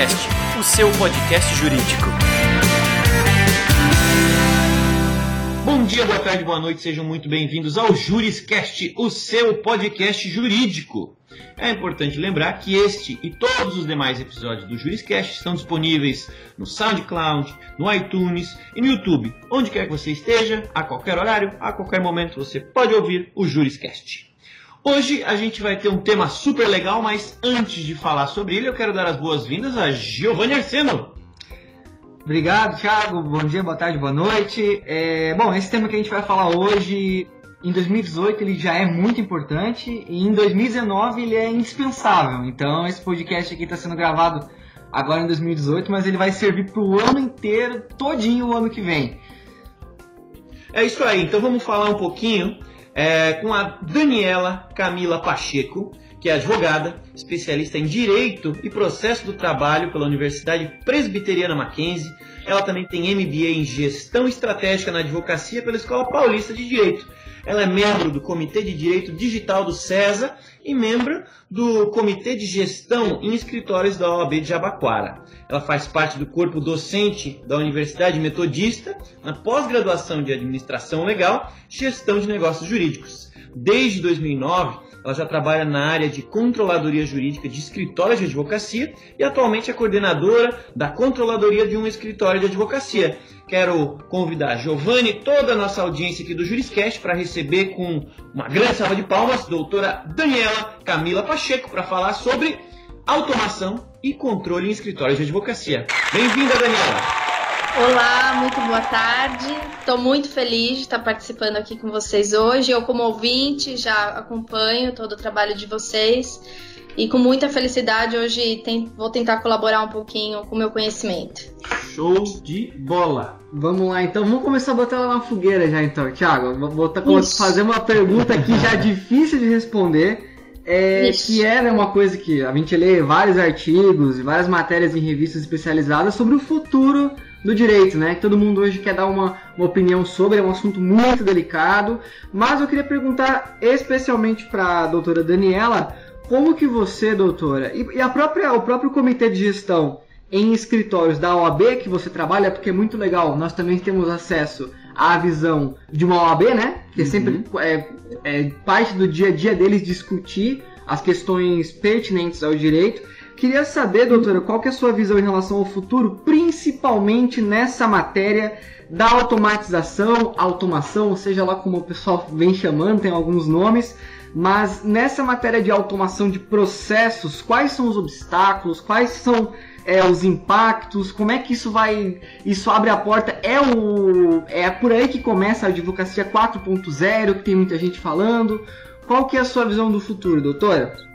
Juriscast, o seu podcast jurídico. Bom dia, boa tarde, boa noite, sejam muito bem-vindos ao Juriscast, o seu podcast jurídico. É importante lembrar que este e todos os demais episódios do Juriscast estão disponíveis no SoundCloud, no iTunes e no YouTube. Onde quer que você esteja, a qualquer horário, a qualquer momento, você pode ouvir o Juriscast. Hoje a gente vai ter um tema super legal, mas antes de falar sobre ele, eu quero dar as boas-vindas a Giovanni Arseno. Obrigado, Thiago. Bom dia, boa tarde, boa noite. É, bom, esse tema que a gente vai falar hoje, em 2018 ele já é muito importante e em 2019 ele é indispensável. Então esse podcast aqui está sendo gravado agora em 2018, mas ele vai servir para o ano inteiro, todinho o ano que vem. É isso aí. Então vamos falar um pouquinho é, com a Daniela Camila Pacheco, que é advogada, especialista em Direito e Processo do Trabalho pela Universidade Presbiteriana Mackenzie. Ela também tem MBA em Gestão Estratégica na Advocacia pela Escola Paulista de Direito. Ela é membro do Comitê de Direito Digital do CESA e membro do Comitê de Gestão em Escritórios da OAB de Jabaquara. Ela faz parte do corpo docente da Universidade Metodista na pós-graduação de Administração Legal e Gestão de Negócios Jurídicos. Desde 2009, ela já trabalha na área de controladoria jurídica de escritórios de advocacia e atualmente é coordenadora da controladoria de um escritório de advocacia. Quero convidar Giovanni e toda a nossa audiência aqui do Juriscast para receber com uma grande salva de palmas doutora Daniela Camila Pacheco para falar sobre automação e controle em escritórios de advocacia. Bem-vinda, Daniela! Olá, muito boa tarde. Estou muito feliz de estar participando aqui com vocês hoje. Eu, como ouvinte, já acompanho todo o trabalho de vocês e com muita felicidade hoje tem, vou tentar colaborar um pouquinho com o meu conhecimento. Show de bola! Vamos lá, então vamos começar a botar ela na fogueira já, então, Thiago. Vou botar, fazer uma pergunta aqui já difícil de responder. É, que era uma coisa que a gente lê vários artigos e várias matérias em revistas especializadas sobre o futuro do direito, né? Que todo mundo hoje quer dar uma, uma opinião sobre, é um assunto muito delicado. Mas eu queria perguntar especialmente para a doutora Daniela, como que você, doutora, e, e, a própria, o próprio comitê de gestão em escritórios da OAB que você trabalha, porque é muito legal, nós também temos acesso à visão de uma OAB, né? Que é sempre é, é parte do dia a dia deles discutir as questões pertinentes ao direito. Queria saber, doutora, qual que é a sua visão em relação ao futuro, principalmente nessa matéria da automatização, automação, seja lá como o pessoal vem chamando, tem alguns nomes, mas nessa matéria de automação de processos, quais são os obstáculos, quais são é, os impactos, como é que isso vai, isso abre a porta, é o, é por aí que começa a advocacia 4.0, que tem muita gente falando. Qual que é a sua visão do futuro, doutora?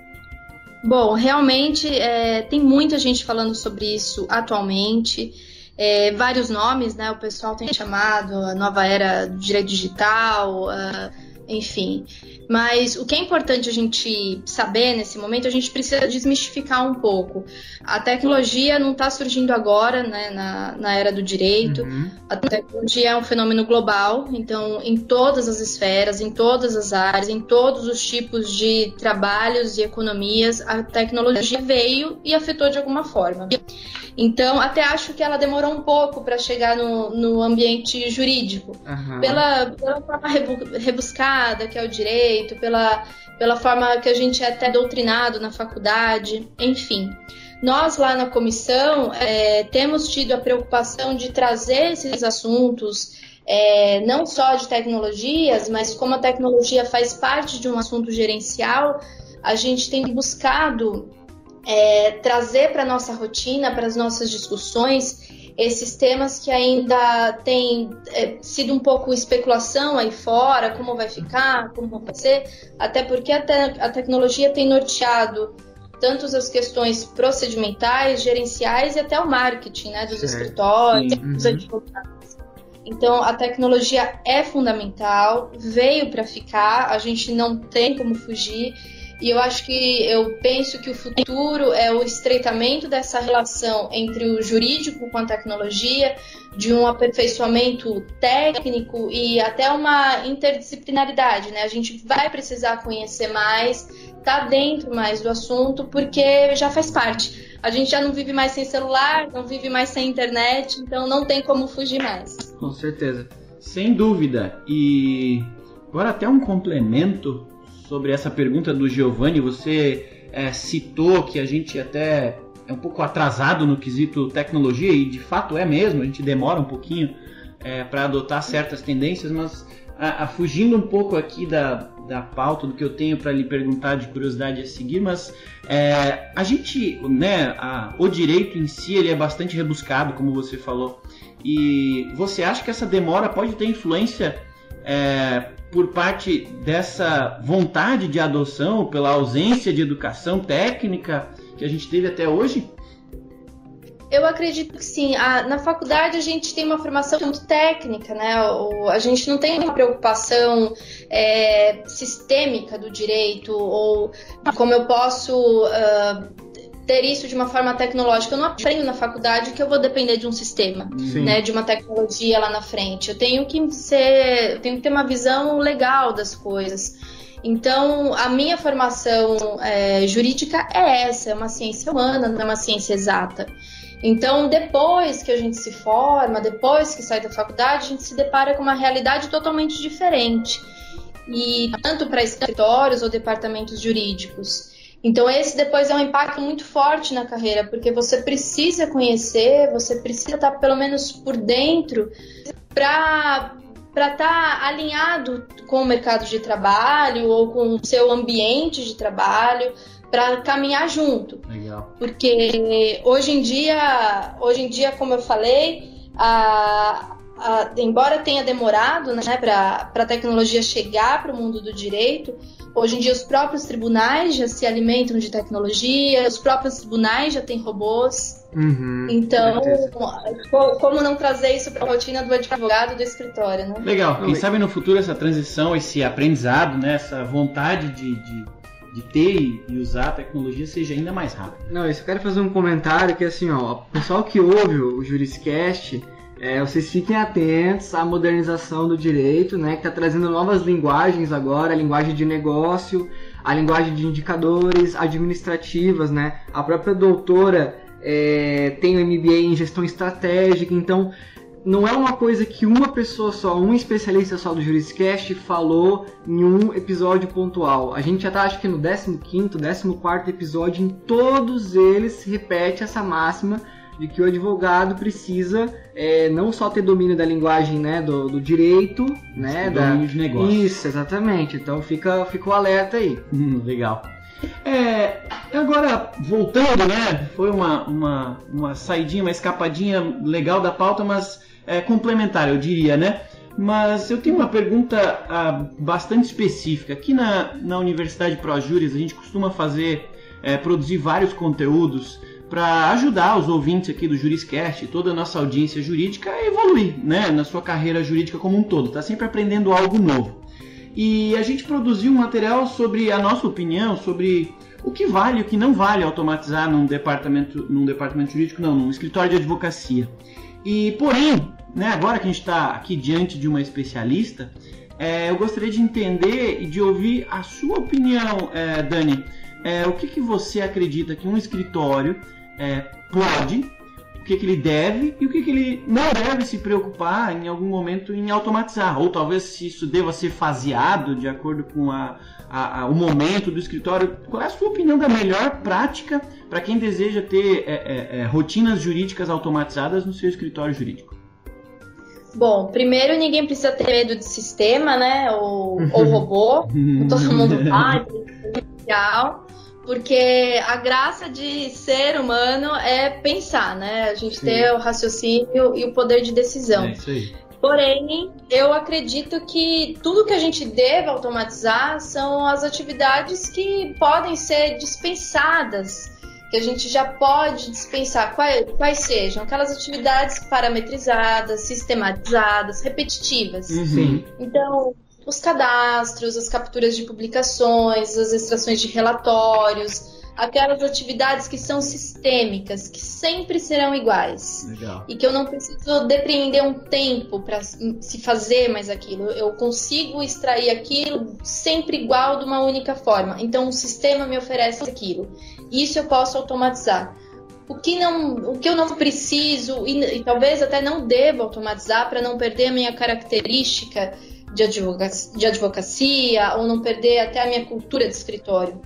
Bom, realmente é, tem muita gente falando sobre isso atualmente. É, vários nomes, né? O pessoal tem chamado a nova era do direito digital, enfim. Mas o que é importante a gente saber nesse momento, a gente precisa desmistificar um pouco. A tecnologia não está surgindo agora, né, na, na era do direito. Uhum. A tecnologia é um fenômeno global, então, em todas as esferas, em todas as áreas, em todos os tipos de trabalhos e economias, a tecnologia veio e afetou de alguma forma. Então, até acho que ela demorou um pouco para chegar no, no ambiente jurídico. Uhum. Pela, pela forma rebuscada que é o direito, pela, pela forma que a gente é até doutrinado na faculdade, enfim. Nós lá na comissão é, temos tido a preocupação de trazer esses assuntos, é, não só de tecnologias, mas como a tecnologia faz parte de um assunto gerencial, a gente tem buscado é, trazer para a nossa rotina, para as nossas discussões, esses temas que ainda têm é, sido um pouco especulação aí fora, como vai ficar, como vai ser, até porque a, te a tecnologia tem norteado tanto as questões procedimentais, gerenciais e até o marketing né, dos certo. escritórios, Sim. dos uhum. advogados. Então, a tecnologia é fundamental, veio para ficar, a gente não tem como fugir. E eu acho que eu penso que o futuro é o estreitamento dessa relação entre o jurídico com a tecnologia, de um aperfeiçoamento técnico e até uma interdisciplinaridade, né? A gente vai precisar conhecer mais, tá dentro mais do assunto, porque já faz parte. a gente já não vive mais sem celular, não vive mais sem internet, então não tem como fugir mais. Com certeza. Sem dúvida. E agora até um complemento sobre essa pergunta do Giovanni. Você é, citou que a gente até é um pouco atrasado no quesito tecnologia, e de fato é mesmo, a gente demora um pouquinho é, para adotar certas tendências, mas a, a, fugindo um pouco aqui da, da pauta do que eu tenho para lhe perguntar de curiosidade a seguir, mas é, a gente, né, a, o direito em si ele é bastante rebuscado, como você falou, e você acha que essa demora pode ter influência é, por parte dessa vontade de adoção, pela ausência de educação técnica que a gente teve até hoje? Eu acredito que sim. A, na faculdade a gente tem uma formação muito técnica, né? O, a gente não tem uma preocupação é, sistêmica do direito ou como eu posso uh, ter isso de uma forma tecnológica. Eu não aprendo na faculdade que eu vou depender de um sistema, né? De uma tecnologia lá na frente. Eu tenho que ser, tenho que ter uma visão legal das coisas. Então, a minha formação é, jurídica é essa, é uma ciência humana, não é uma ciência exata. Então, depois que a gente se forma, depois que sai da faculdade, a gente se depara com uma realidade totalmente diferente. E tanto para escritórios ou departamentos jurídicos. Então, esse depois é um impacto muito forte na carreira, porque você precisa conhecer, você precisa estar pelo menos por dentro para para estar tá alinhado com o mercado de trabalho ou com o seu ambiente de trabalho para caminhar junto. Legal. Porque hoje em dia, hoje em dia, como eu falei, a, a, embora tenha demorado né, para a tecnologia chegar para o mundo do direito, hoje em dia os próprios tribunais já se alimentam de tecnologia, os próprios tribunais já têm robôs. Uhum, então, como não trazer isso para a rotina do advogado do escritório, né? Legal. Quem sabe no futuro essa transição, esse aprendizado, né, essa vontade de, de de ter e usar a tecnologia seja ainda mais rápido. Não, eu só quero fazer um comentário que assim, ó, o pessoal que ouve o Juriscast, é, vocês fiquem atentos à modernização do direito, né, que está trazendo novas linguagens agora, a linguagem de negócio, a linguagem de indicadores administrativas, né, a própria doutora é, tem o MBA em gestão estratégica, então não é uma coisa que uma pessoa só, um especialista só do Juriscast falou em um episódio pontual. A gente já tá, acho que no 15º, 14 episódio, em todos eles repete essa máxima de que o advogado precisa é, não só ter domínio da linguagem né, do, do direito, né, da... domínio de negócio. Isso, exatamente. Então fica, fica o alerta aí. Hum, legal. É, agora, voltando, né? Foi uma, uma, uma saidinha, uma escapadinha legal da pauta, mas é, complementar, eu diria, né? Mas eu tenho uma pergunta ah, bastante específica. Aqui na, na Universidade ProJuris a gente costuma fazer, é, produzir vários conteúdos para ajudar os ouvintes aqui do Juriscast, toda a nossa audiência jurídica a evoluir, né, na sua carreira jurídica como um todo. Tá sempre aprendendo algo novo. E a gente produziu um material sobre a nossa opinião sobre o que vale e o que não vale automatizar num departamento, num departamento jurídico, não, num escritório de advocacia. E porém, né, agora que a gente está aqui diante de uma especialista, é, eu gostaria de entender e de ouvir a sua opinião, é, Dani. É, o que, que você acredita que um escritório é, pode, o que, que ele deve e o que, que ele não deve se preocupar em algum momento em automatizar? Ou talvez se isso deva ser faseado de acordo com a, a, a, o momento do escritório. Qual é a sua opinião da melhor prática para quem deseja ter é, é, é, rotinas jurídicas automatizadas no seu escritório jurídico? Bom, primeiro ninguém precisa ter medo de sistema, né? Ou, ou robô. Todo mundo vai, porque a graça de ser humano é pensar, né? A gente Sim. ter o raciocínio e o poder de decisão. É isso aí. Porém, eu acredito que tudo que a gente deve automatizar são as atividades que podem ser dispensadas que a gente já pode dispensar quais, quais sejam aquelas atividades parametrizadas, sistematizadas, repetitivas. Uhum. Então, os cadastros, as capturas de publicações, as extrações de relatórios, aquelas atividades que são sistêmicas, que sempre serão iguais. Legal. E que eu não preciso depreender um tempo para se fazer mais aquilo. Eu consigo extrair aquilo sempre igual de uma única forma. Então o sistema me oferece aquilo. Isso eu posso automatizar. o que não, o que eu não preciso e, e talvez até não devo automatizar para não perder a minha característica de advocacia, de advocacia ou não perder até a minha cultura de escritório.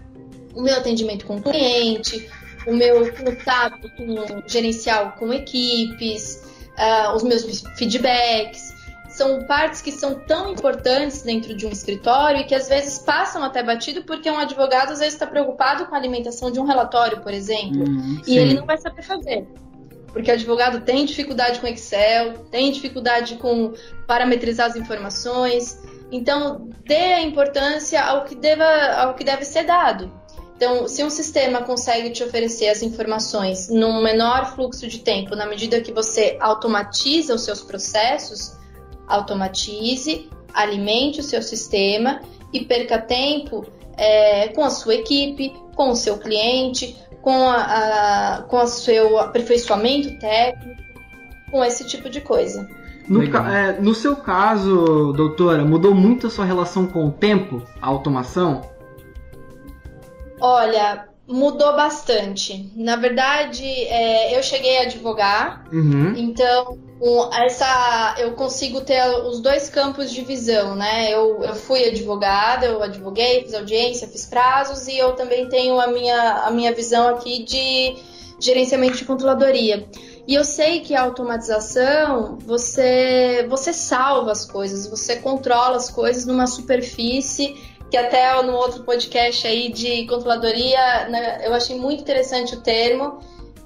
O meu atendimento com o cliente, o meu contato com, gerencial com equipes, uh, os meus feedbacks. São partes que são tão importantes dentro de um escritório e que às vezes passam até batido porque um advogado às vezes está preocupado com a alimentação de um relatório, por exemplo, uhum, e ele não vai saber fazer porque advogado tem dificuldade com Excel, tem dificuldade com parametrizar as informações. Então, dê a importância ao que, deva, ao que deve ser dado. Então, se um sistema consegue te oferecer as informações num menor fluxo de tempo, na medida que você automatiza os seus processos, automatize, alimente o seu sistema e perca tempo é, com a sua equipe, com o seu cliente, com, a, a, com o seu aperfeiçoamento técnico, com esse tipo de coisa. No, é, no, seu caso, doutora, mudou muito a sua relação com o tempo, a automação? Olha, mudou bastante. Na verdade, é, eu cheguei a advogar, uhum. então um, essa eu consigo ter os dois campos de visão, né? Eu, eu fui advogada, eu advoguei, fiz audiência, fiz prazos e eu também tenho a minha, a minha visão aqui de gerenciamento de controladoria. E eu sei que a automatização, você, você salva as coisas, você controla as coisas numa superfície que até no outro podcast aí de controladoria, né, eu achei muito interessante o termo,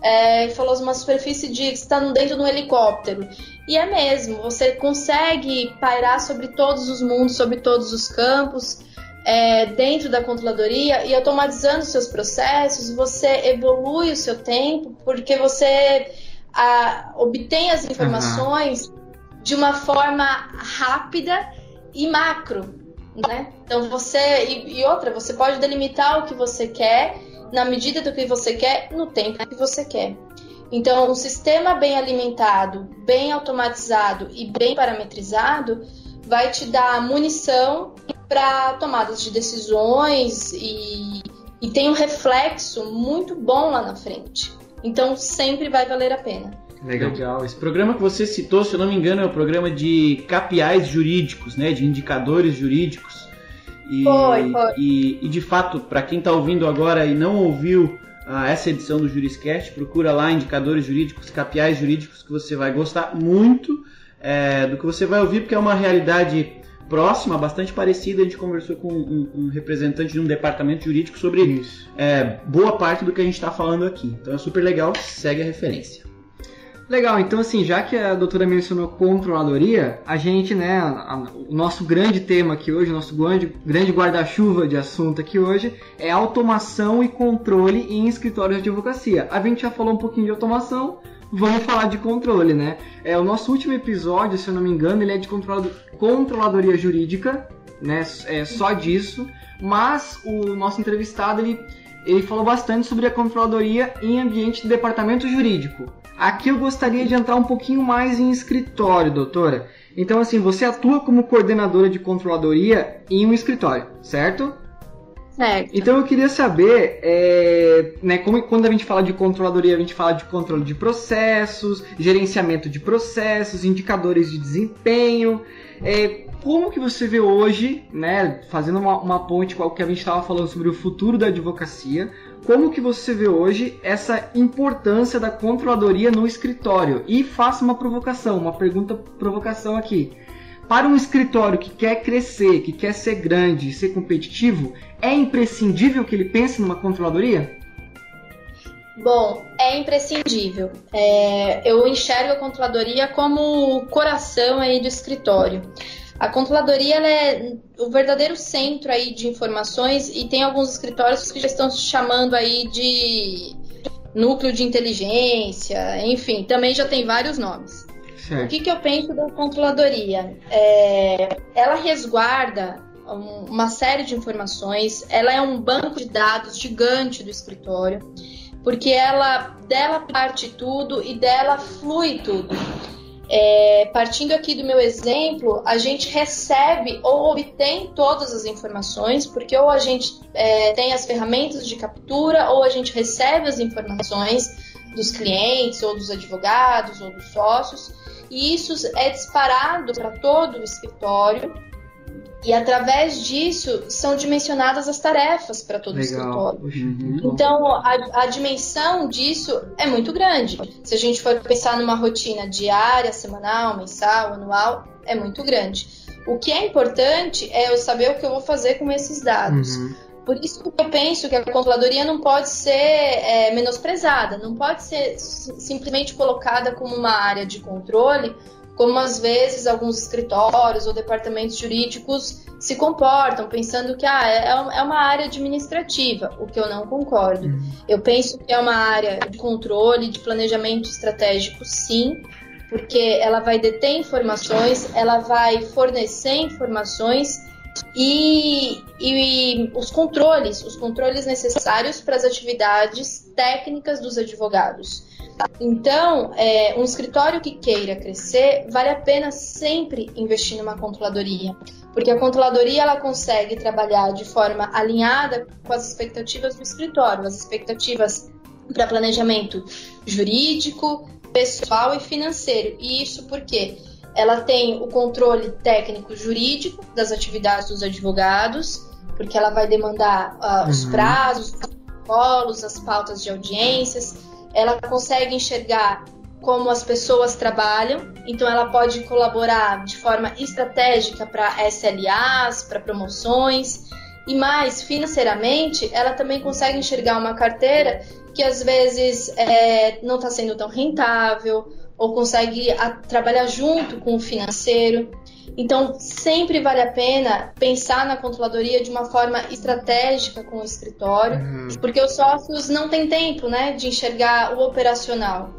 é, falou uma superfície de que está dentro de um helicóptero. E é mesmo, você consegue pairar sobre todos os mundos, sobre todos os campos, é, dentro da controladoria e automatizando seus processos, você evolui o seu tempo, porque você a, obtém as informações uhum. de uma forma rápida e macro. Né? Então você. E, e outra, você pode delimitar o que você quer na medida do que você quer, no tempo que você quer. Então, um sistema bem alimentado, bem automatizado e bem parametrizado vai te dar munição para tomadas de decisões e, e tem um reflexo muito bom lá na frente. Então, sempre vai valer a pena. Legal. Legal. Esse programa que você citou, se eu não me engano, é o programa de KPIs jurídicos, né? De indicadores jurídicos. E, foi, foi. E, e de fato, para quem está ouvindo agora e não ouviu uh, essa edição do Juriscast, procura lá indicadores jurídicos, KPIs jurídicos que você vai gostar muito é, do que você vai ouvir, porque é uma realidade próxima, bastante parecida. A gente conversou com um, um representante de um departamento jurídico sobre isso. É, boa parte do que a gente está falando aqui. Então é super legal, segue a referência. Legal, então assim, já que a doutora mencionou controladoria, a gente, né, a, o nosso grande tema aqui hoje, o nosso grande, grande guarda-chuva de assunto aqui hoje é automação e controle em escritórios de advocacia. A gente já falou um pouquinho de automação, vamos falar de controle, né? É, o nosso último episódio, se eu não me engano, ele é de controladoria jurídica, né? É só disso, mas o nosso entrevistado, ele, ele falou bastante sobre a controladoria em ambiente de departamento jurídico. Aqui eu gostaria de entrar um pouquinho mais em escritório, doutora. Então, assim, você atua como coordenadora de controladoria em um escritório, certo? Certo. Então eu queria saber, é, né, como, quando a gente fala de controladoria, a gente fala de controle de processos, gerenciamento de processos, indicadores de desempenho. É, como que você vê hoje, né, fazendo uma, uma ponte com o que a gente estava falando sobre o futuro da advocacia, como que você vê hoje essa importância da controladoria no escritório? E faça uma provocação, uma pergunta provocação aqui. Para um escritório que quer crescer, que quer ser grande ser competitivo, é imprescindível que ele pense numa controladoria? Bom, é imprescindível. É, eu enxergo a controladoria como o coração aí do escritório. A controladoria é o verdadeiro centro aí de informações e tem alguns escritórios que já estão se chamando aí de núcleo de inteligência, enfim, também já tem vários nomes. Certo. O que, que eu penso da controladoria? É, ela resguarda uma série de informações, ela é um banco de dados gigante do escritório, porque ela dela parte tudo e dela flui tudo. É, partindo aqui do meu exemplo, a gente recebe ou obtém todas as informações, porque ou a gente é, tem as ferramentas de captura, ou a gente recebe as informações dos clientes, ou dos advogados, ou dos sócios, e isso é disparado para todo o escritório. E através disso são dimensionadas as tarefas para todo Legal. o escritório. Uhum. Então a, a, dimensão disso é muito grande. Se a gente for pensar numa rotina diária, semanal, mensal, anual, é muito grande. O que é importante é eu saber o que eu vou fazer com esses dados. Uhum. Por isso que eu penso que a controladoria não pode ser é, menosprezada, não pode ser simplesmente colocada como uma área de controle, como às vezes alguns escritórios ou departamentos jurídicos se comportam, pensando que ah, é, é uma área administrativa, o que eu não concordo. Uhum. Eu penso que é uma área de controle, de planejamento estratégico, sim, porque ela vai deter informações, ela vai fornecer informações e, e, os controles, os controles necessários para as atividades técnicas dos advogados. Então, é, um escritório que queira crescer, vale a pena sempre investir numa controladoria, porque a controladoria ela consegue trabalhar de forma alinhada com as expectativas do escritório, as expectativas para planejamento jurídico, pessoal e financeiro. E isso porque ela tem o controle técnico jurídico das atividades dos advogados, porque ela vai demandar uh, os uhum. prazos, os protocolos, as pautas de audiências. Ela consegue enxergar como as pessoas trabalham, então ela pode colaborar de forma estratégica para SLAs, para promoções. E mais, financeiramente, ela também consegue enxergar uma carteira que às vezes é, não está sendo tão rentável ou consegue a, trabalhar junto com o financeiro. Então, sempre vale a pena pensar na controladoria de uma forma estratégica com o escritório, uhum. porque os sócios não têm tempo né, de enxergar o operacional.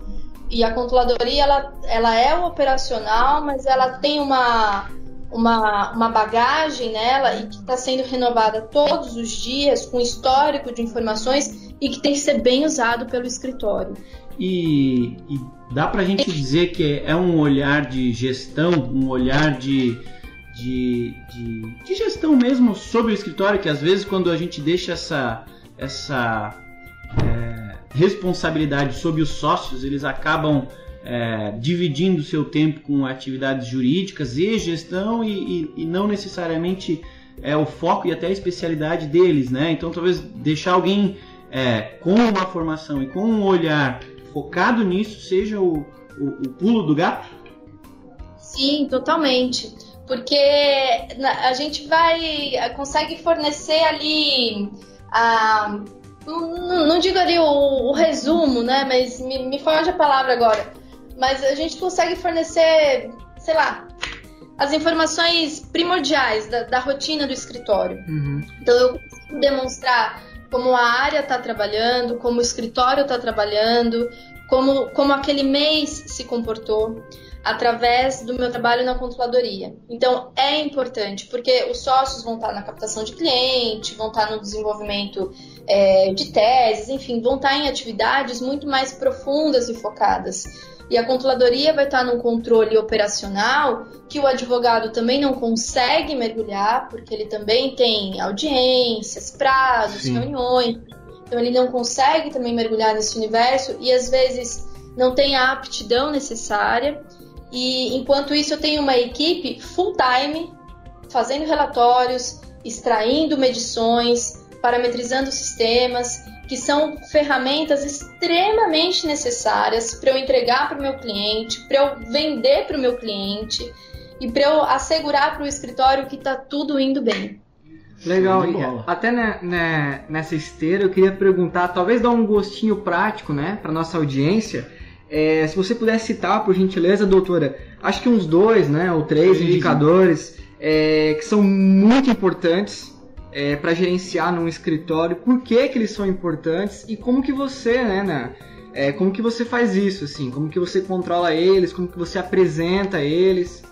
E a controladoria, ela, ela é o operacional, mas ela tem uma, uma, uma bagagem nela e que está sendo renovada todos os dias, com histórico de informações e que tem que ser bem usado pelo escritório. E, e dá para a gente dizer que é um olhar de gestão, um olhar de, de, de, de, gestão mesmo sobre o escritório, que às vezes quando a gente deixa essa, essa é, responsabilidade sobre os sócios, eles acabam é, dividindo seu tempo com atividades jurídicas e gestão e, e, e, não necessariamente é o foco e até a especialidade deles, né? Então talvez deixar alguém é, com uma formação e com um olhar focado nisso seja o, o, o pulo do gato? Sim, totalmente. Porque a gente vai. consegue fornecer ali a. Não, não digo ali o, o, resumo, né? Mas me, me foge a palavra agora. Mas a gente consegue fornecer, sei lá, as informações primordiais da, da rotina do escritório. Uhum. Então eu consigo demonstrar como a área está trabalhando, como o escritório está trabalhando, como, como aquele mês se comportou através do meu trabalho na controladoria. Então é importante, porque os sócios vão estar na captação de cliente, vão estar no desenvolvimento é, de teses, enfim, vão estar em atividades muito mais profundas e focadas. E a controladoria vai estar num controle operacional que o advogado também não consegue mergulhar, porque ele também tem audiências, prazos, Sim. reuniões. Então ele não consegue também mergulhar nesse universo e às vezes não tem a aptidão necessária. E enquanto isso eu tenho uma equipe full time fazendo relatórios, extraindo medições, parametrizando sistemas que são ferramentas extremamente necessárias para eu entregar para o meu cliente, para eu vender para o meu cliente e para eu assegurar para o escritório que está tudo indo bem. Legal, e até né, né, nessa esteira eu queria perguntar, talvez dar um gostinho prático, né, para nossa audiência. É, se você puder citar, por gentileza, doutora, acho que uns dois, né, ou três indicadores é, que são muito importantes é, para gerenciar num escritório, por que, que eles são importantes e como que você, né, né é, como que você faz isso, assim, como que você controla eles, como que você apresenta eles.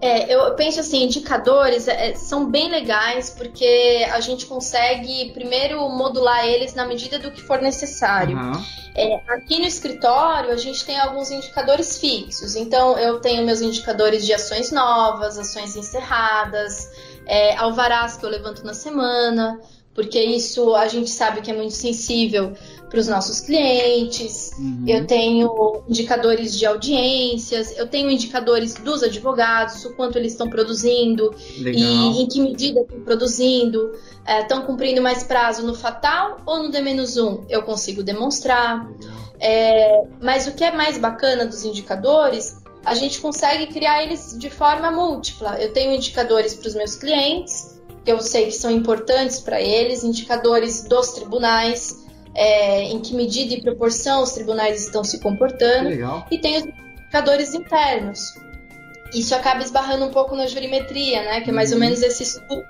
É, eu penso assim, indicadores é, são bem legais porque a gente consegue primeiro modular eles na medida do que for necessário. Uhum. É, aqui no escritório a gente tem alguns indicadores fixos, então eu tenho meus indicadores de ações novas, ações encerradas, é, alvarás que eu levanto na semana, porque isso a gente sabe que é muito sensível para os nossos clientes. Uhum. Eu tenho indicadores de audiências, eu tenho indicadores dos advogados, o quanto eles estão produzindo Legal. e em que medida estão produzindo. Estão é, cumprindo mais prazo no fatal ou no D-1? Eu consigo demonstrar. É, mas o que é mais bacana dos indicadores, a gente consegue criar eles de forma múltipla. Eu tenho indicadores para os meus clientes, que eu sei que são importantes para eles, indicadores dos tribunais, é, em que medida e proporção os tribunais estão se comportando, e tem os indicadores internos. Isso acaba esbarrando um pouco na jurimetria, né? Que é mais uhum. ou menos esse estudo.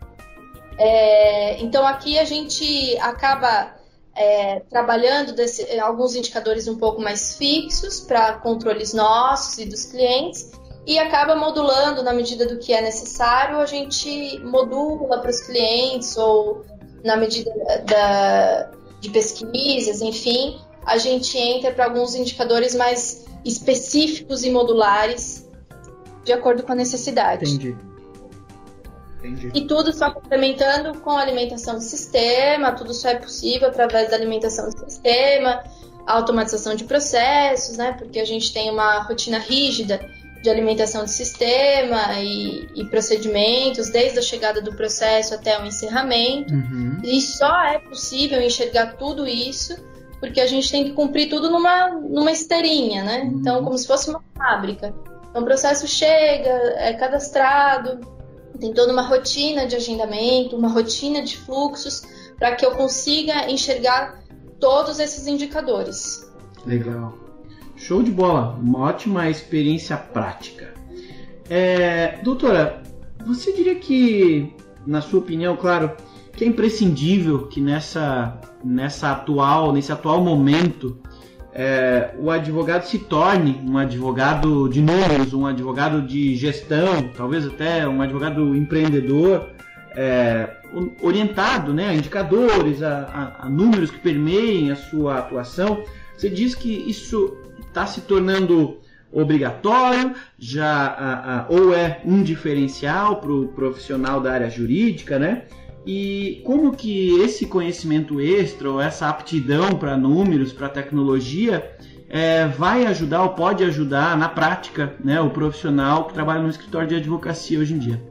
É, então aqui a gente acaba é, trabalhando desse, alguns indicadores um pouco mais fixos para controles nossos e dos clientes e acaba modulando na medida do que é necessário, a gente modula para os clientes ou na medida da, de pesquisas, enfim, a gente entra para alguns indicadores mais específicos e modulares de acordo com a necessidade. Entendi. Entendi. E tudo só complementando com a alimentação do sistema, tudo só é possível através da alimentação do sistema, automatização de processos, né? Porque a gente tem uma rotina rígida de alimentação de sistema e, e, procedimentos, desde a chegada do processo até o encerramento. Uhum. E só é possível enxergar tudo isso porque a gente tem que cumprir tudo numa, numa esteirinha, né? Uhum. Então, como se fosse uma fábrica. Então, o processo chega, é cadastrado, tem toda uma rotina de agendamento, uma rotina de fluxos, para que eu consiga enxergar todos esses indicadores. Legal. Show de bola, uma ótima experiência prática. É, doutora, você diria que, na sua opinião, claro, que é imprescindível que nessa, nessa atual, nesse atual momento, é, o advogado se torne um advogado de números, um advogado de gestão, talvez até um advogado empreendedor, é, orientado né, a indicadores, a, a, a números que permeiem a sua atuação. Você diz que isso está se tornando obrigatório, já a, a, ou é um diferencial para o profissional da área jurídica, né? E como que esse conhecimento extra ou essa aptidão para números, para tecnologia, é, vai ajudar ou pode ajudar na prática né, o profissional que trabalha no escritório de advocacia hoje em dia?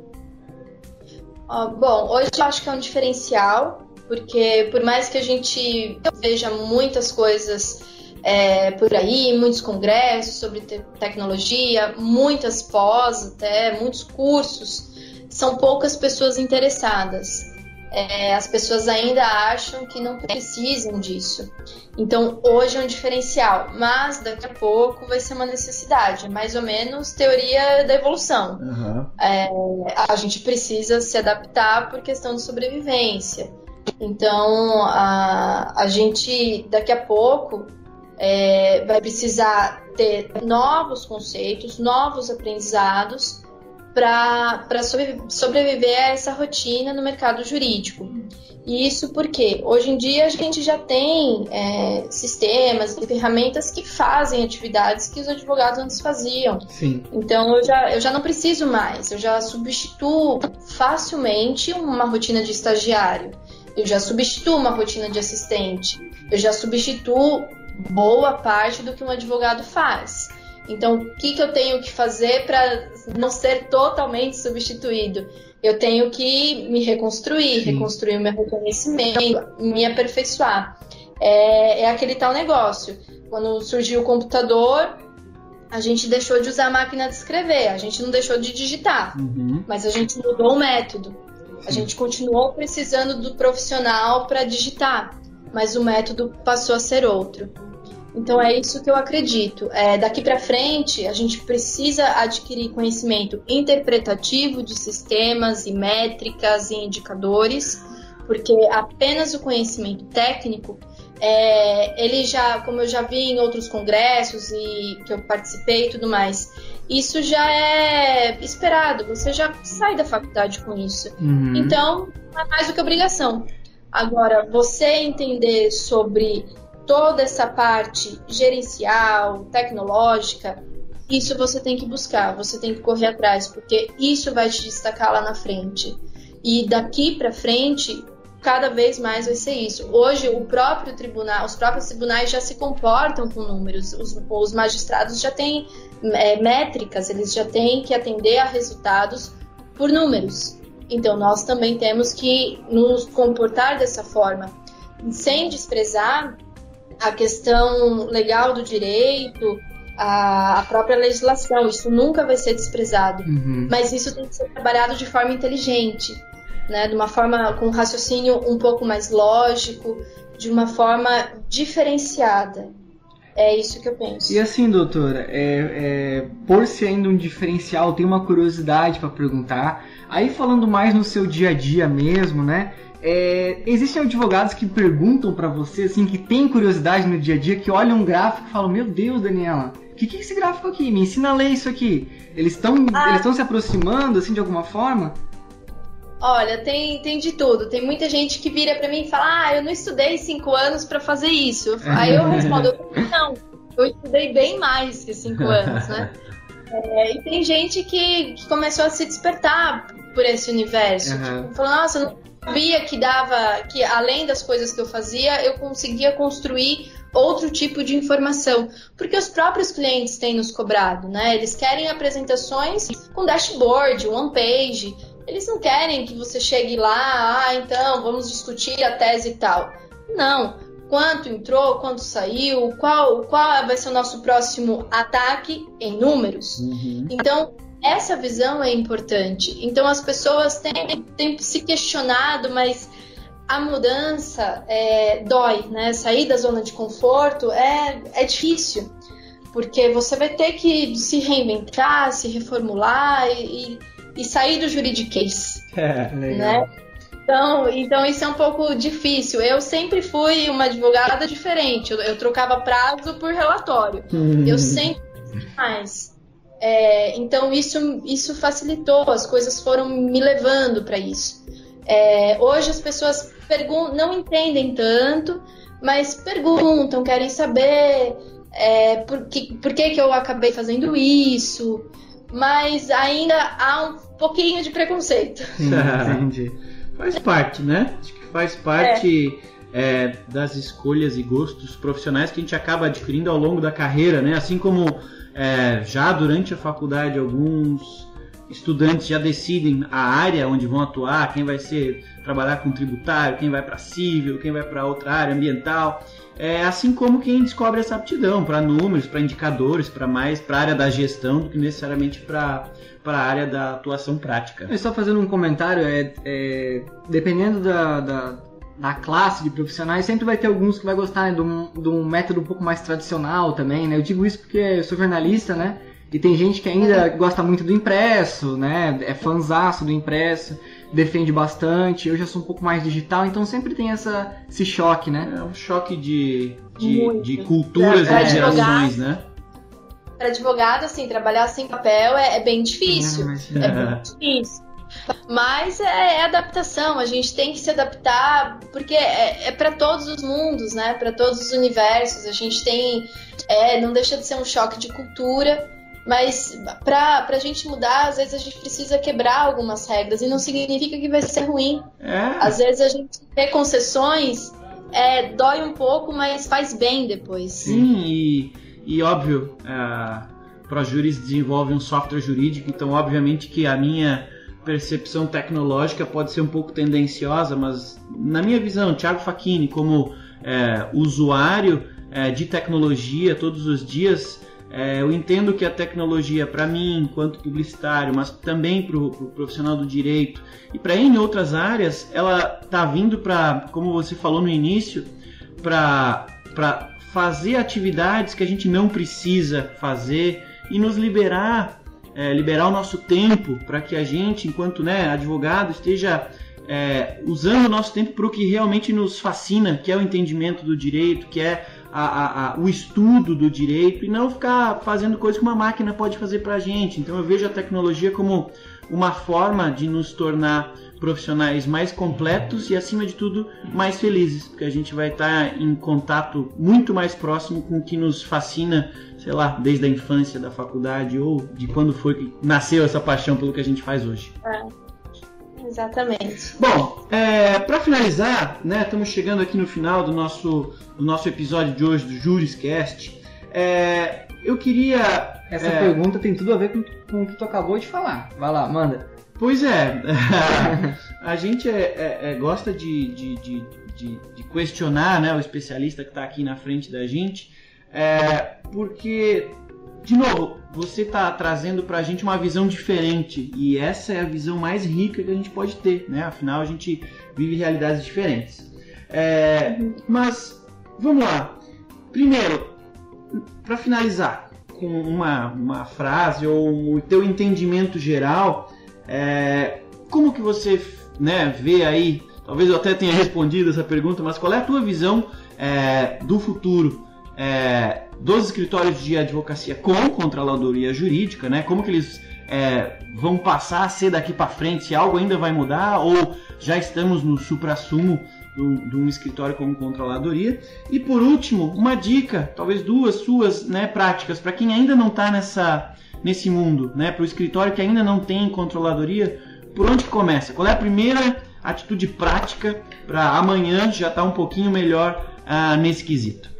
bom, hoje eu acho que é um diferencial, porque por mais que a gente veja muitas coisas é, por aí, muitos congressos sobre te tecnologia, muitas pós até, muitos cursos. São poucas pessoas interessadas. É, as pessoas ainda acham que não precisam disso. Então, hoje é um diferencial, mas daqui a pouco vai ser uma necessidade. É mais ou menos teoria da evolução. Uhum. É, a gente precisa se adaptar por questão de sobrevivência. Então, a, a gente, daqui a pouco, é, vai precisar ter novos conceitos, novos aprendizados para sobreviver a essa rotina no mercado jurídico. E isso porque hoje em dia a gente já tem é, sistemas e ferramentas que fazem atividades que os advogados antes faziam. Sim. Então eu já, eu já não preciso mais, eu já substituo facilmente uma rotina de estagiário, eu já substituo uma rotina de assistente, eu já substituo boa parte do que um advogado faz. Então, o que, que eu tenho que fazer para não ser totalmente substituído? Eu tenho que me reconstruir, Sim. reconstruir o meu reconhecimento, me aperfeiçoar. É, é aquele tal negócio. Quando surgiu o computador, a gente deixou de usar a máquina de escrever, a gente não deixou de digitar, uhum. mas a gente mudou o método. A gente continuou precisando do profissional para digitar, mas o método passou a ser outro. Então é isso que eu acredito. É, daqui para frente, a gente precisa adquirir conhecimento interpretativo de sistemas e métricas e indicadores, porque apenas o conhecimento técnico, é, ele já, como eu já vi em outros congressos e que eu participei e tudo mais, isso já é esperado. Você já sai da faculdade com isso. Uhum. Então, é mais do que obrigação. Agora, você entender sobre toda essa parte gerencial, tecnológica, isso você tem que buscar, você tem que correr atrás, porque isso vai te destacar lá na frente. E daqui para frente, cada vez mais vai ser isso. Hoje, o próprio tribunal, os próprios tribunais já se comportam com números. Os, os magistrados já têm é, métricas, eles já têm que atender a resultados por números. Então, nós também temos que nos comportar dessa forma, sem desprezar a questão legal do direito, a, a própria legislação. Isso nunca vai ser desprezado. Uhum. Mas isso tem que ser trabalhado de forma inteligente, né? de uma forma com um raciocínio um pouco mais lógico, de uma forma diferenciada. É isso que eu penso. E assim, doutora, é, é, por ser ainda um diferencial, tem uma curiosidade para perguntar. Aí falando mais no seu dia a dia mesmo, né? É, existem advogados que perguntam para você, assim, que tem curiosidade no dia a dia, que olham um gráfico e falam: Meu Deus, Daniela, o que, que é esse gráfico aqui? Me ensina a ler isso aqui. Eles estão ah. eles estão se aproximando, assim, de alguma forma? Olha, tem, tem de tudo. Tem muita gente que vira para mim e fala: Ah, eu não estudei cinco anos para fazer isso. Aí eu respondo: Não, eu estudei bem mais que cinco anos, né? É, e tem gente que, que, começou a se despertar por esse universo. Uhum. Tipo, falou: Nossa, eu não sabia que dava, que além das coisas que eu fazia, eu conseguia construir outro tipo de informação, porque os próprios clientes têm nos cobrado, né? Eles querem apresentações com dashboard, one page. Eles não querem que você chegue lá, ah, então vamos discutir a tese e tal. Não. Quanto entrou, quanto saiu, qual, qual vai ser o nosso próximo ataque em números. Uhum. Então, essa visão é importante. Então, as pessoas têm, têm se questionado, mas a mudança é, dói, né? Sair da zona de conforto é, é difícil, porque você vai ter que se reinventar, se reformular e, e sair do juridiquês, é, né? Então, então isso é um pouco difícil. Eu sempre fui uma advogada diferente. Eu, eu trocava prazo por relatório. Hum. Eu sempre mais. É, então isso isso facilitou. As coisas foram me levando para isso. É, hoje as pessoas não entendem tanto, mas perguntam, querem saber é, por, que, por que, que eu acabei fazendo isso, mas ainda há um pouquinho de preconceito. Entendi. faz parte, né? Acho que faz parte é. É, das escolhas e gostos profissionais que a gente acaba adquirindo ao longo da carreira, né? Assim como é, já durante a faculdade alguns estudantes já decidem a área onde vão atuar, quem vai ser trabalhar com tributário, quem vai para civil, quem vai para outra área ambiental. É, assim como quem descobre essa aptidão para números, para indicadores, para mais para a área da gestão do que necessariamente para para a área da atuação prática. Eu só fazendo um comentário, é, é dependendo da, da, da, classe de profissionais, sempre vai ter alguns que vai gostar né, de, um, de um método um pouco mais tradicional também, né? Eu digo isso porque eu sou jornalista, né? E tem gente que ainda gosta muito do impresso, né? É fanzaço do impresso, defende bastante. Eu já sou um pouco mais digital, então sempre tem essa, esse choque, né? É um choque de, de, de culturas é, e gerações, né? Para advogado, assim, trabalhar sem papel é, é bem difícil. É, é muito difícil. Mas é, é, adaptação, a gente tem que se adaptar, porque é, é para todos os mundos, né? Para todos os universos. A gente tem. É, não deixa de ser um choque de cultura, mas para a gente mudar, às vezes a gente precisa quebrar algumas regras e não significa que vai ser ruim. É. Às vezes a gente ter concessões é, dói um pouco, mas faz bem depois. Sim, e, e óbvio, a ProJuris desenvolve um software jurídico, então obviamente que a minha percepção tecnológica pode ser um pouco tendenciosa, mas na minha visão, Thiago Facchini, como é, usuário é, de tecnologia todos os dias, é, eu entendo que a tecnologia, para mim, enquanto publicitário, mas também para o pro profissional do direito e para em outras áreas, ela está vindo para, como você falou no início, para fazer atividades que a gente não precisa fazer e nos liberar, é, liberar o nosso tempo para que a gente, enquanto né, advogado, esteja é, usando o nosso tempo para o que realmente nos fascina, que é o entendimento do direito, que é a, a, a, o estudo do direito e não ficar fazendo coisas que uma máquina pode fazer para a gente. Então eu vejo a tecnologia como uma forma de nos tornar profissionais mais completos e, acima de tudo, mais felizes, porque a gente vai estar em contato muito mais próximo com o que nos fascina, sei lá, desde a infância, da faculdade ou de quando foi que nasceu essa paixão pelo que a gente faz hoje. É. Exatamente. Bom, é, para finalizar, né, estamos chegando aqui no final do nosso, do nosso episódio de hoje do Juriscast. É, eu queria. Essa é, pergunta tem tudo a ver com, com o que tu acabou de falar. Vai lá, manda. Pois é, a gente é, é, é, gosta de, de, de, de, questionar né, o especialista que está aqui na frente da gente, é, porque, de novo, você está trazendo para a gente uma visão diferente e essa é a visão mais rica que a gente pode ter, né? Afinal, a gente vive realidades diferentes. É, mas, vamos lá. Primeiro, para finalizar, com uma, uma frase ou o teu entendimento geral é, como que você né, vê aí, talvez eu até tenha respondido essa pergunta, mas qual é a tua visão é, do futuro é, dos escritórios de advocacia com controladoria jurídica, né? Como que eles é, vão passar a ser daqui para frente? Se algo ainda vai mudar ou já estamos no supra-sumo de um escritório como controladoria? E por último, uma dica, talvez duas suas né, práticas para quem ainda não está nessa nesse mundo, né? Para o escritório que ainda não tem controladoria, por onde começa? Qual é a primeira atitude prática para amanhã já estar tá um pouquinho melhor uh, nesse quesito?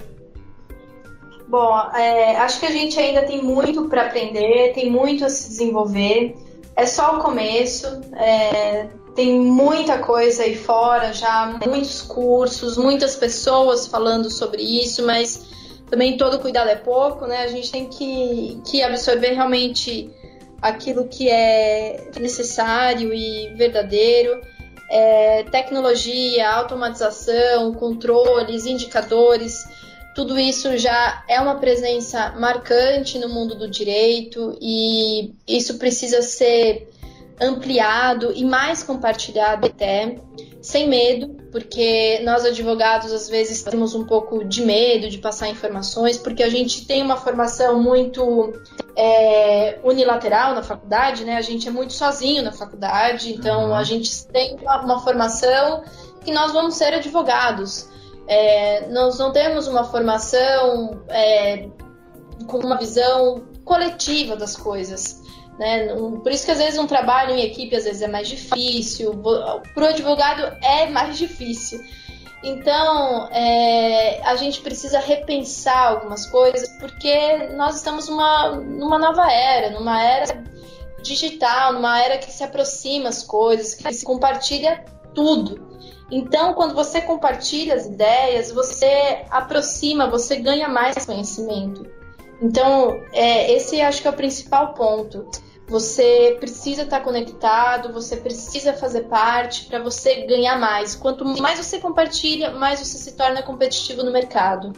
Bom, é, acho que a gente ainda tem muito para aprender, tem muito a se desenvolver. É só o começo, é, tem muita coisa aí fora já, muitos cursos, muitas pessoas falando sobre isso, mas também todo cuidado é pouco, né? A gente tem que, que absorver realmente aquilo que é necessário e verdadeiro. É, tecnologia, automatização, controles, indicadores, tudo isso já é uma presença marcante no mundo do direito e isso precisa ser ampliado e mais compartilhado até, sem medo, porque nós advogados às vezes temos um pouco de medo de passar informações, porque a gente tem uma formação muito é, unilateral na faculdade, né? A gente é muito sozinho na faculdade, então uhum. a gente tem uma, uma, formação que nós vamos ser advogados. É, nós não temos uma formação é, com uma visão coletiva das coisas. Né? Por isso que às vezes um trabalho em equipe às vezes é mais difícil, para o advogado é mais difícil. Então é, a gente precisa repensar algumas coisas porque nós estamos numa, numa nova era, numa era digital, numa era que se aproxima as coisas, que se compartilha tudo. Então, quando você compartilha as ideias, você aproxima, você ganha mais conhecimento. Então, é, esse acho que é o principal ponto. Você precisa estar conectado, você precisa fazer parte para você ganhar mais. Quanto mais você compartilha, mais você se torna competitivo no mercado.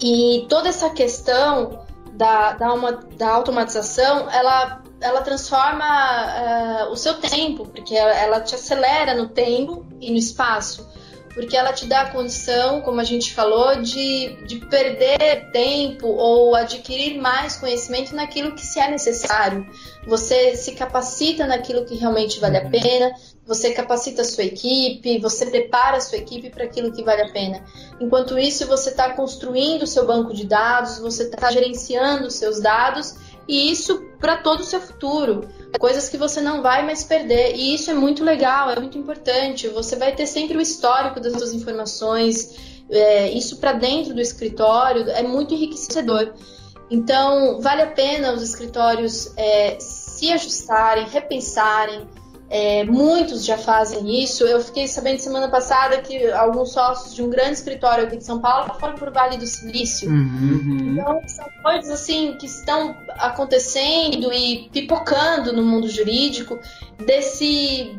E toda essa questão da, da, uma, da automatização, ela, ela transforma uh, o seu tempo, porque ela, te acelera no tempo e no espaço porque ela te dá a condição, como a gente falou, de, de perder tempo ou adquirir mais conhecimento naquilo que se é necessário. Você se capacita naquilo que realmente vale a pena, você capacita a sua equipe, você prepara a sua equipe para aquilo que vale a pena. Enquanto isso, você está construindo o seu banco de dados, você está gerenciando os seus dados e isso para todo o seu futuro. Coisas que você não vai mais perder. E isso é muito legal, é muito importante. Você vai ter sempre o histórico das suas informações. É, isso para dentro do escritório é muito enriquecedor. Então, vale a pena os escritórios é, se ajustarem, repensarem, é, muitos já fazem isso. Eu fiquei sabendo semana passada que alguns sócios de um grande escritório aqui de São Paulo foram para o Vale do Silício. Uhum. Então, são coisas assim que estão acontecendo e pipocando no mundo jurídico desse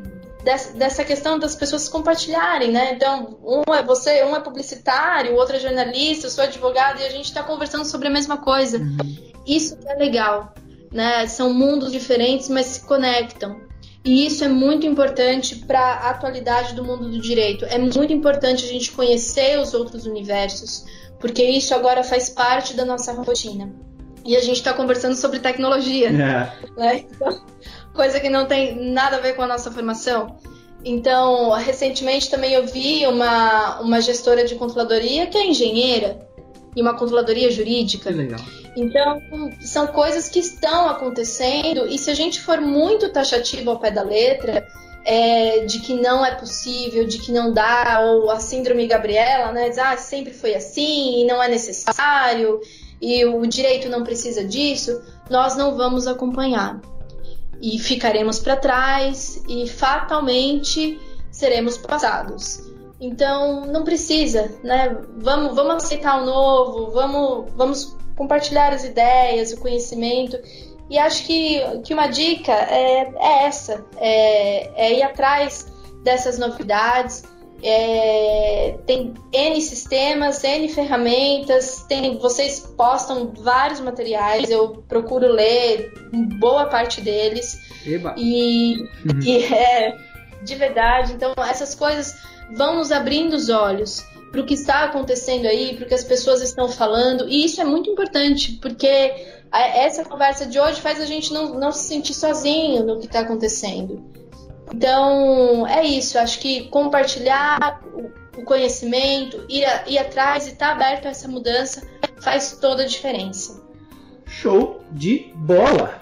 dessa questão das pessoas compartilharem, né? Então, um é você, um é publicitário, o outro é jornalista, eu sou advogado e a gente está conversando sobre a mesma coisa. Uhum. Isso que é legal, né? São mundos diferentes, mas se conectam. E isso é muito importante para a atualidade do mundo do direito. É muito importante a gente conhecer os outros universos, porque isso agora faz parte da nossa rotina. E a gente está conversando sobre tecnologia, é. né? Então, coisa que não tem nada a ver com a nossa formação. Então, recentemente também eu vi uma, uma gestora de controladoria que é engenheira e uma controladoria jurídica. Que legal. Então, são coisas que estão acontecendo e se a gente for muito taxativo ao pé da letra, é, de que não é possível, de que não dá, ou a síndrome Gabriela, né? Diz, ah, sempre foi assim e não é necessário, e o direito não precisa disso, nós não vamos acompanhar. E ficaremos para trás e fatalmente seremos passados. Então não precisa, né? Vamos, vamos aceitar o novo, vamos, vamos compartilhar as ideias, o conhecimento e acho que, que uma dica é, é essa: é, é, ir atrás dessas novidades. É, tem N sistemas, N ferramentas, tem, vocês postam vários materiais, eu procuro ler boa parte deles. Eba. E, uhum. e é de verdade, então essas coisas vão nos abrindo os olhos para o que está acontecendo aí, para o que as pessoas estão falando, e isso é muito importante, porque essa conversa de hoje faz a gente não, não se sentir sozinho no que está acontecendo. Então, é isso. Acho que compartilhar o, conhecimento, ir, a, ir atrás e estar tá aberto a essa mudança faz toda a diferença. Show de bola!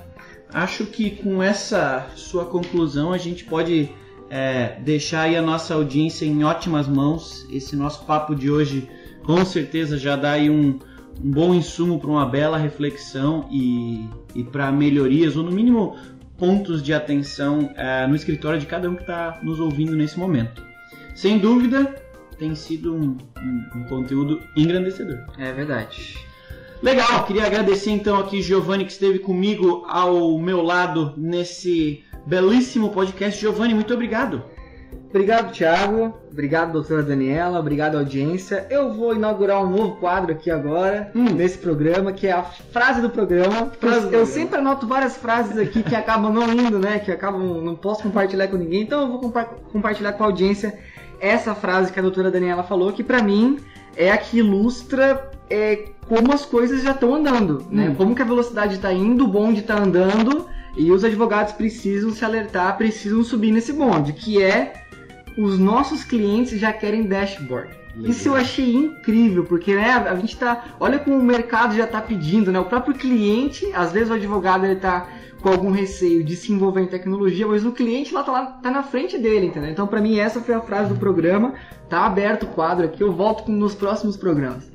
Acho que com essa sua conclusão a gente pode é, deixar aí a nossa audiência em ótimas mãos. Esse nosso papo de hoje com certeza já dá aí um, um bom insumo para uma bela reflexão e, e para melhorias, ou no mínimo pontos de atenção é, no escritório de cada um que está nos ouvindo nesse momento. Sem dúvida, tem sido um, um, um, conteúdo engrandecedor. É verdade. Legal, queria agradecer então aqui Giovanni que esteve comigo ao meu lado nesse belíssimo podcast. Giovanni, muito obrigado. Obrigado, Thiago. Obrigado, doutora Daniela. Obrigado, audiência. Eu vou inaugurar um novo quadro aqui agora, hum. nesse programa, que é a frase do programa. Frase eu, sempre anoto várias frases aqui que acabam não indo, né? Que acabam, não posso compartilhar com ninguém. Então eu vou compa compartilhar com a audiência essa frase que a doutora Daniela falou, que para mim é a que ilustra é, como as coisas já estão andando, né? Hum. Como que a velocidade está indo, o bonde está andando e os advogados precisam se alertar, precisam subir nesse bonde, que é os nossos clientes já querem dashboard. Legal. Isso eu achei incrível, porque né, a gente tá. Olha como o mercado já está pedindo, né? O próprio cliente, às vezes o advogado ele tá com algum receio de se envolver em tecnologia, mas o cliente lá tá, lá, tá na frente dele, entendeu? Então, para mim, essa foi a frase do programa. Tá aberto o quadro aqui, eu volto nos próximos programas.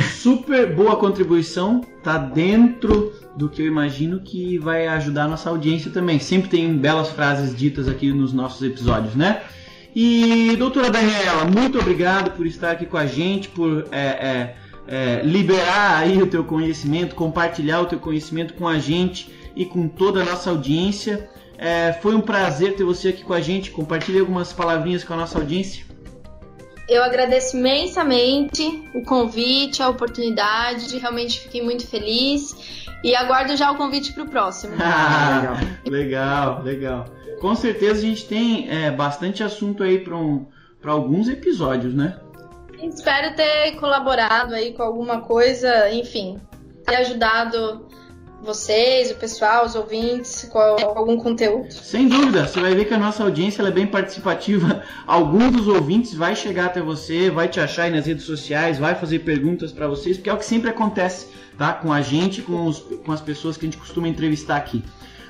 Super boa contribuição, tá dentro do que eu imagino que vai ajudar a nossa audiência também. Sempre tem belas frases ditas aqui nos nossos episódios, né? E, doutora Daniela, muito obrigado por estar aqui com a gente, por é, é, é, liberar aí o teu conhecimento, compartilhar o teu conhecimento com a gente e com toda a nossa audiência. É, foi um prazer ter você aqui com a gente. Compartilhe algumas palavrinhas com a nossa audiência. Eu agradeço imensamente o convite, a oportunidade, realmente fiquei muito feliz e aguardo já o convite para o próximo. Ah, legal, legal. Com certeza a gente tem é, bastante assunto aí para um, alguns episódios, né? Espero ter colaborado aí com alguma coisa, enfim, ter ajudado vocês, o pessoal, os ouvintes, com algum conteúdo. Sem dúvida, você vai ver que a nossa audiência é bem participativa. Alguns dos ouvintes vai chegar até você, vai te achar aí nas redes sociais, vai fazer perguntas para vocês, porque é o que sempre acontece, tá? Com a gente, com, os, com as pessoas que a gente costuma entrevistar aqui.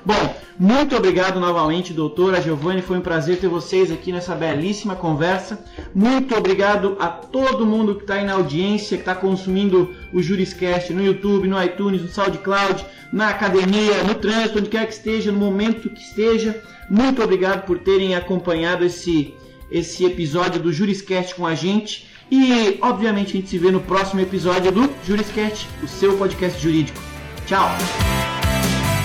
Bom, muito obrigado novamente, doutora Giovanni. Foi um prazer ter vocês aqui nessa belíssima conversa. Muito obrigado a todo mundo que está aí na audiência, que está consumindo o Juriscast no YouTube, no iTunes, no SoundCloud, na academia, no trânsito, onde quer que esteja, no momento que esteja. Muito obrigado por terem acompanhado esse, esse episódio do Juriscast com a gente. E, obviamente, a gente se vê no próximo episódio do Juriscast, o seu podcast jurídico. Tchau!